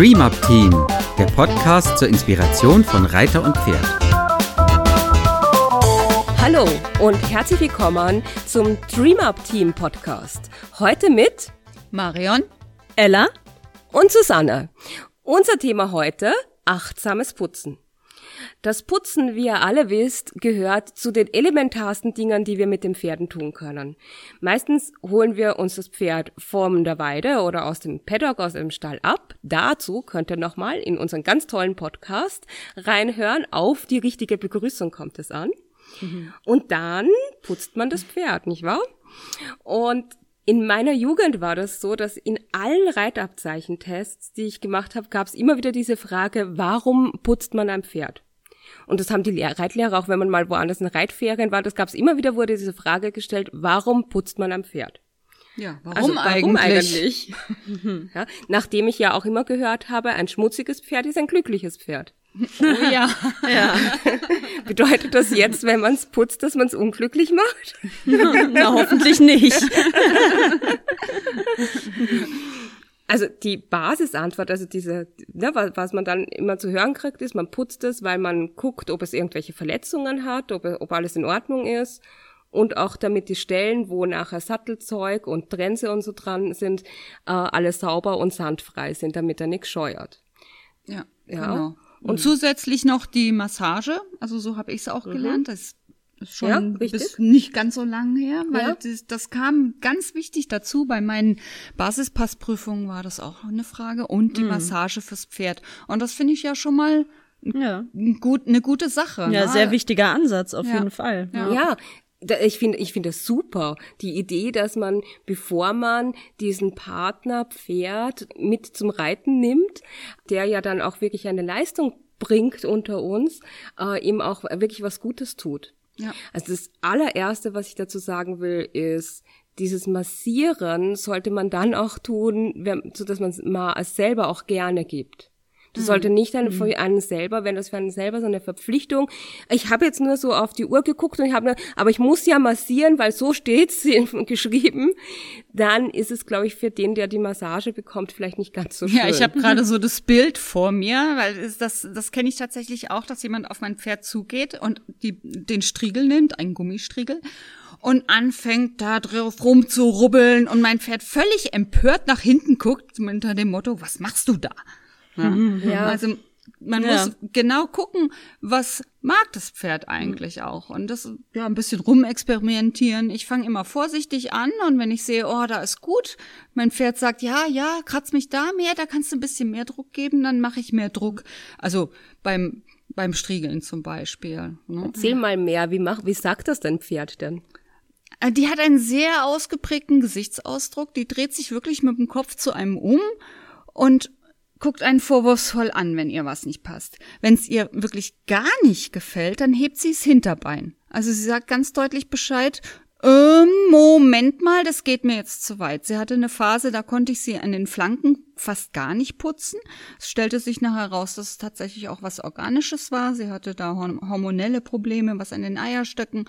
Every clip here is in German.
Dream Up Team, der Podcast zur Inspiration von Reiter und Pferd. Hallo und herzlich willkommen zum Dream Up Team Podcast. Heute mit Marion, Ella und Susanne. Unser Thema heute achtsames Putzen. Das Putzen, wie ihr alle wisst, gehört zu den elementarsten Dingen, die wir mit den Pferden tun können. Meistens holen wir uns das Pferd von der Weide oder aus dem Paddock, aus dem Stall ab. Dazu könnt ihr nochmal in unseren ganz tollen Podcast reinhören. Auf die richtige Begrüßung kommt es an. Mhm. Und dann putzt man das Pferd, nicht wahr? Und in meiner Jugend war das so, dass in allen Reitabzeichentests, die ich gemacht habe, gab es immer wieder diese Frage, warum putzt man ein Pferd? Und das haben die Reitlehrer, auch wenn man mal woanders in Reitferien war, das gab es immer wieder, wurde diese Frage gestellt, warum putzt man am Pferd? Ja, warum, also, warum eigentlich? eigentlich? ja, nachdem ich ja auch immer gehört habe, ein schmutziges Pferd ist ein glückliches Pferd. Oh ja. ja. Bedeutet das jetzt, wenn man es putzt, dass man es unglücklich macht? Na, hoffentlich nicht. Also die Basisantwort, also diese, ne, was, was man dann immer zu hören kriegt, ist, man putzt es, weil man guckt, ob es irgendwelche Verletzungen hat, ob, ob alles in Ordnung ist und auch damit die Stellen, wo nachher Sattelzeug und Trense und so dran sind, äh, alles sauber und sandfrei sind, damit er nichts scheuert. Ja, ja. genau. Und mhm. zusätzlich noch die Massage, also so habe ich es auch mhm. gelernt. Das ist schon ja, bis nicht ganz so lang her, weil ja. das, das kam ganz wichtig dazu. Bei meinen Basispassprüfungen war das auch eine Frage und die mhm. Massage fürs Pferd. Und das finde ich ja schon mal ja. gut, eine gute Sache. Ja, ne? sehr wichtiger Ansatz auf ja. jeden Fall. Ja, ja ich finde ich finde das super die Idee dass man bevor man diesen Partner Pferd mit zum Reiten nimmt der ja dann auch wirklich eine Leistung bringt unter uns äh, ihm auch wirklich was Gutes tut Also das allererste, was ich dazu sagen will, ist, dieses Massieren sollte man dann auch tun, wenn, so dass man es mal selber auch gerne gibt. Das sollte mhm. nicht dann mhm. für einen selber, wenn das für einen selber so eine Verpflichtung. Ich habe jetzt nur so auf die Uhr geguckt und ich habe, aber ich muss ja massieren, weil so steht's geschrieben. Dann ist es, glaube ich, für den, der die Massage bekommt, vielleicht nicht ganz so schön. Ja, ich habe gerade so das Bild vor mir, weil das, das kenne ich tatsächlich auch, dass jemand auf mein Pferd zugeht und die, den Striegel nimmt, einen Gummistriegel und anfängt da drauf rumzurubbeln und mein Pferd völlig empört nach hinten guckt unter dem Motto, was machst du da? Ja. Mhm. ja. Also man ja. muss genau gucken, was mag das Pferd eigentlich mhm. auch und das ja ein bisschen rumexperimentieren. Ich fange immer vorsichtig an und wenn ich sehe, oh, da ist gut, mein Pferd sagt, ja, ja, kratz mich da mehr, da kannst du ein bisschen mehr Druck geben, dann mache ich mehr Druck. Also beim beim Striegeln zum Beispiel. Ne? Erzähl mal mehr, wie mach, wie sagt das dein Pferd denn? Äh, die hat einen sehr ausgeprägten Gesichtsausdruck. Die dreht sich wirklich mit dem Kopf zu einem um und guckt einen vorwurfsvoll an, wenn ihr was nicht passt. Wenn es ihr wirklich gar nicht gefällt, dann hebt sie es Hinterbein. Also sie sagt ganz deutlich Bescheid, ähm, Moment mal, das geht mir jetzt zu weit. Sie hatte eine Phase, da konnte ich sie an den Flanken fast gar nicht putzen. Es stellte sich nachher heraus, dass es tatsächlich auch was Organisches war. Sie hatte da hormonelle Probleme, was an den Eierstöcken.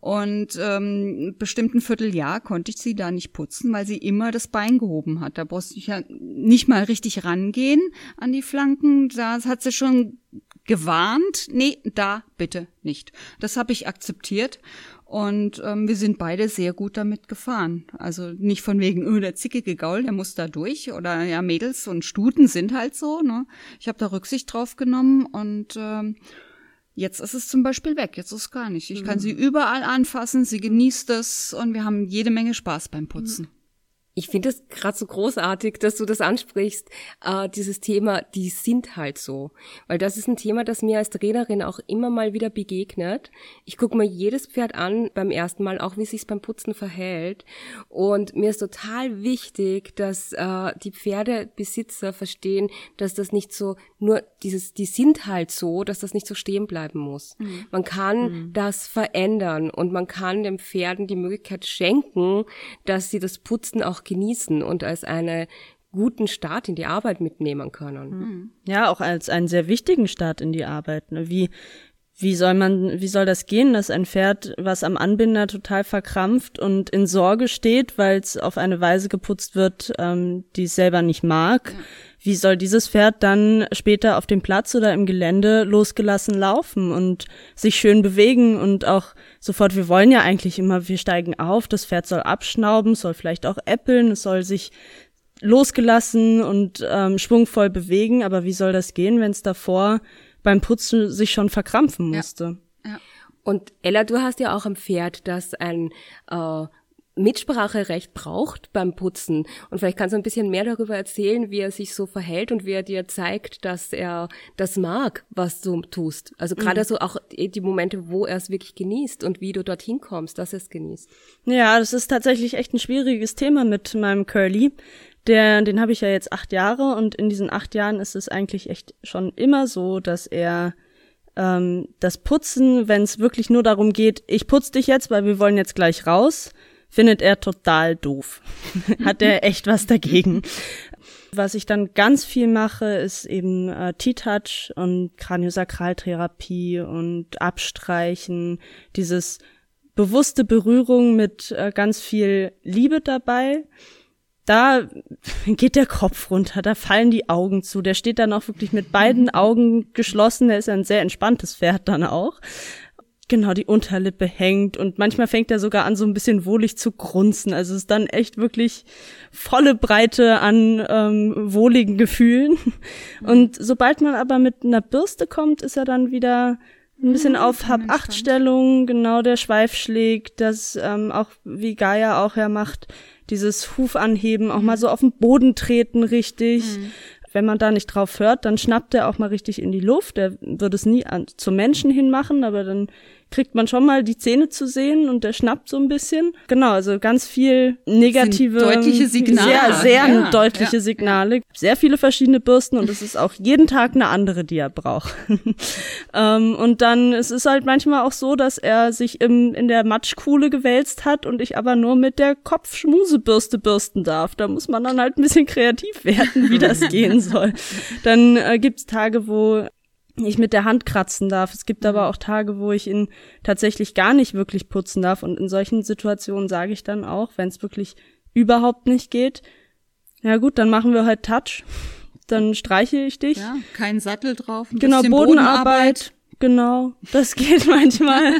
Und ähm, bestimmten Vierteljahr konnte ich sie da nicht putzen, weil sie immer das Bein gehoben hat. Da brauchte ich ja nicht mal richtig rangehen an die Flanken. Da hat sie schon gewarnt, nee, da bitte nicht. Das habe ich akzeptiert und ähm, wir sind beide sehr gut damit gefahren. Also nicht von wegen, oh, der zickige Gaul, der muss da durch. Oder ja, Mädels und Stuten sind halt so. Ne? Ich habe da Rücksicht drauf genommen und ähm, jetzt ist es zum Beispiel weg. Jetzt ist es gar nicht. Ich kann mhm. sie überall anfassen, sie genießt es und wir haben jede Menge Spaß beim Putzen. Mhm ich finde es gerade so großartig, dass du das ansprichst, äh, dieses Thema, die sind halt so. Weil das ist ein Thema, das mir als Trainerin auch immer mal wieder begegnet. Ich gucke mir jedes Pferd an beim ersten Mal, auch wie sich's beim Putzen verhält. Und mir ist total wichtig, dass äh, die Pferdebesitzer verstehen, dass das nicht so nur dieses, die sind halt so, dass das nicht so stehen bleiben muss. Mhm. Man kann mhm. das verändern und man kann den Pferden die Möglichkeit schenken, dass sie das Putzen auch genießen und als einen guten Start in die Arbeit mitnehmen können. Mhm. Ja, auch als einen sehr wichtigen Start in die Arbeit. Ne? Wie, wie soll man, wie soll das gehen, dass ein Pferd, was am Anbinder total verkrampft und in Sorge steht, weil es auf eine Weise geputzt wird, ähm, die es selber nicht mag, ja. Wie soll dieses Pferd dann später auf dem Platz oder im Gelände losgelassen laufen und sich schön bewegen und auch sofort, wir wollen ja eigentlich immer, wir steigen auf, das Pferd soll abschnauben, soll vielleicht auch äppeln, es soll sich losgelassen und ähm, schwungvoll bewegen, aber wie soll das gehen, wenn es davor beim Putzen sich schon verkrampfen musste? Ja. ja. Und Ella, du hast ja auch ein Pferd, das ein äh, Mitspracherecht braucht beim Putzen. Und vielleicht kannst du ein bisschen mehr darüber erzählen, wie er sich so verhält und wie er dir zeigt, dass er das mag, was du tust. Also gerade mhm. so auch die Momente, wo er es wirklich genießt und wie du dorthin kommst, dass er es genießt. Ja, das ist tatsächlich echt ein schwieriges Thema mit meinem Curly. Der, den habe ich ja jetzt acht Jahre und in diesen acht Jahren ist es eigentlich echt schon immer so, dass er ähm, das Putzen, wenn es wirklich nur darum geht, ich putze dich jetzt, weil wir wollen jetzt gleich raus, findet er total doof. Hat er echt was dagegen. Was ich dann ganz viel mache, ist eben äh, T-Touch und Kraniosakraltherapie und Abstreichen, dieses bewusste Berührung mit äh, ganz viel Liebe dabei da geht der Kopf runter, da fallen die Augen zu. Der steht dann auch wirklich mit beiden Augen geschlossen. Der ist ein sehr entspanntes Pferd dann auch. Genau, die Unterlippe hängt und manchmal fängt er sogar an, so ein bisschen wohlig zu grunzen. Also es ist dann echt wirklich volle Breite an ähm, wohligen Gefühlen. Und sobald man aber mit einer Bürste kommt, ist er dann wieder ein bisschen mhm, auf Hab-Acht-Stellung, genau der Schweif schlägt, das ähm, auch, wie Gaia auch ja macht, dieses Huf anheben, auch mal so auf den Boden treten richtig. Mhm. Wenn man da nicht drauf hört, dann schnappt er auch mal richtig in die Luft. Er würde es nie an, zum Menschen hin machen, aber dann kriegt man schon mal die Zähne zu sehen und der schnappt so ein bisschen. Genau, also ganz viel negative, deutliche Signale. Sehr, sehr ja, deutliche ja, Signale. Ja. Sehr viele verschiedene Bürsten und es ist auch jeden Tag eine andere, die er braucht. ähm, und dann es ist halt manchmal auch so, dass er sich im, in der Matschkuhle gewälzt hat und ich aber nur mit der Kopfschmusebürste bürsten darf. Da muss man dann halt ein bisschen kreativ werden, wie das gehen soll. Dann äh, gibt's Tage, wo ich mit der Hand kratzen darf. Es gibt aber mhm. auch Tage, wo ich ihn tatsächlich gar nicht wirklich putzen darf. Und in solchen Situationen sage ich dann auch, wenn es wirklich überhaupt nicht geht, ja gut, dann machen wir halt Touch. Dann streiche ich dich. Ja, kein Sattel drauf. genau, Bodenarbeit. Bodenarbeit. Genau, das geht manchmal.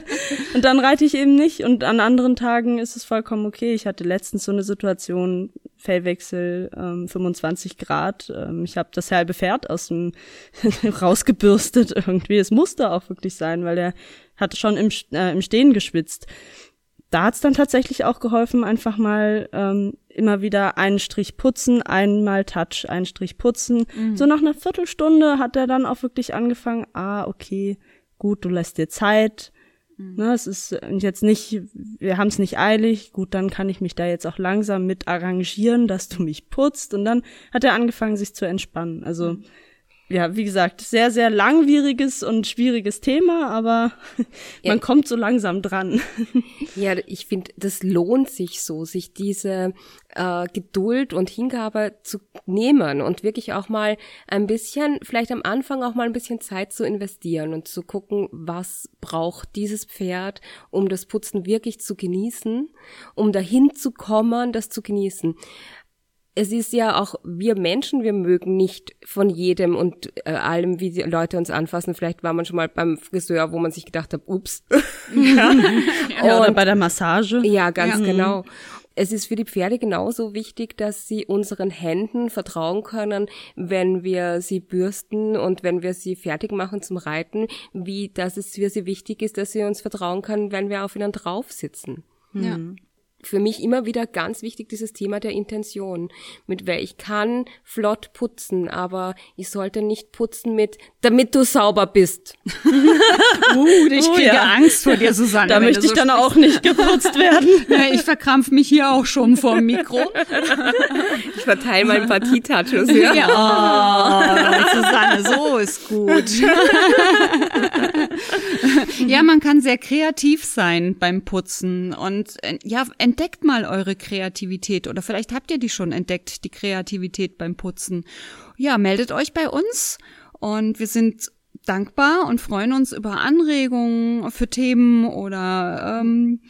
und dann reite ich eben nicht. Und an anderen Tagen ist es vollkommen okay. Ich hatte letztens so eine Situation, Fellwechsel, ähm, 25 Grad. Ähm, ich habe das halbe Pferd aus dem rausgebürstet irgendwie. Es musste auch wirklich sein, weil er hat schon im, äh, im Stehen geschwitzt. Da hat's dann tatsächlich auch geholfen, einfach mal ähm, immer wieder einen Strich putzen, einmal Touch, einen Strich putzen. Mhm. So nach einer Viertelstunde hat er dann auch wirklich angefangen, ah, okay, gut, du lässt dir Zeit. Mhm. Ne, es ist jetzt nicht, wir haben es nicht eilig, gut, dann kann ich mich da jetzt auch langsam mit arrangieren, dass du mich putzt. Und dann hat er angefangen, sich zu entspannen. Also mhm ja, wie gesagt, sehr, sehr langwieriges und schwieriges Thema, aber ja. man kommt so langsam dran. Ja, ich finde, das lohnt sich so, sich diese äh, Geduld und Hingabe zu nehmen und wirklich auch mal ein bisschen, vielleicht am Anfang auch mal ein bisschen Zeit zu investieren und zu gucken, was braucht dieses Pferd, um das Putzen wirklich zu genießen, um dahin zu kommen, das zu genießen es ist ja auch, wir Menschen, wir mögen nicht von jedem und äh, allem, wie die Leute uns anfassen. Vielleicht war man schon mal beim Friseur, wo man sich gedacht hat, ups. ja. ja oder bei der Massage. Ja, ganz ja. genau. Es ist für die Pferde genauso wichtig, dass sie unseren Händen vertrauen können, wenn wir sie bürsten und wenn wir sie fertig machen zum Reiten, wie dass es für sie wichtig ist, dass sie uns vertrauen können, wenn wir auf ihnen drauf sitzen. Ja. Hm für mich immer wieder ganz wichtig dieses Thema der Intention. Mit wer ich kann flott putzen, aber ich sollte nicht putzen mit, damit du sauber bist. uh, ich kriege ja. Angst vor dir, Susanne. Da möchte ich so dann sprichst. auch nicht geputzt werden. Ja, ich verkrampf mich hier auch schon vorm Mikro. ich verteile mal ein paar Tea-Touches. Ja, ja. Oh, Susanne, so ist gut. ja, man kann sehr kreativ sein beim Putzen und äh, ja, entdeckt mal eure Kreativität oder vielleicht habt ihr die schon entdeckt, die Kreativität beim Putzen. Ja, meldet euch bei uns und wir sind dankbar und freuen uns über Anregungen für Themen oder ähm,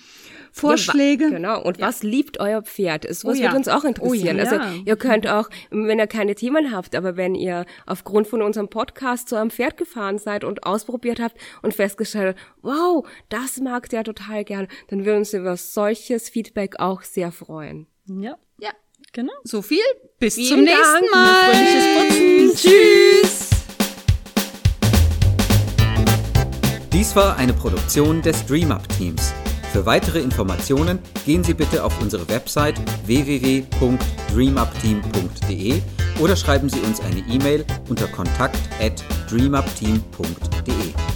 Vorschläge. Ja, genau. Und was liebt euer Pferd? Es Oh was ja. wird uns auch interessieren. Oh ja. Also ihr könnt auch, wenn ihr keine Themen habt, aber wenn ihr aufgrund von unserem Podcast zu einem Pferd gefahren seid und ausprobiert habt und festgestellt habt, wow, das mag der total gern, dann würden wir uns über solches Feedback auch sehr freuen. Ja, Ja. genau. So viel. Bis Vielen zum nächsten Dank. Mal. Fröhliches Putzen. Tschüss. Dies war eine Produktion des DreamUp Teams. Für weitere Informationen gehen Sie bitte auf unsere Website www.dreamupteam.de oder schreiben Sie uns eine E-Mail unter kontakt@dreamupteam.de.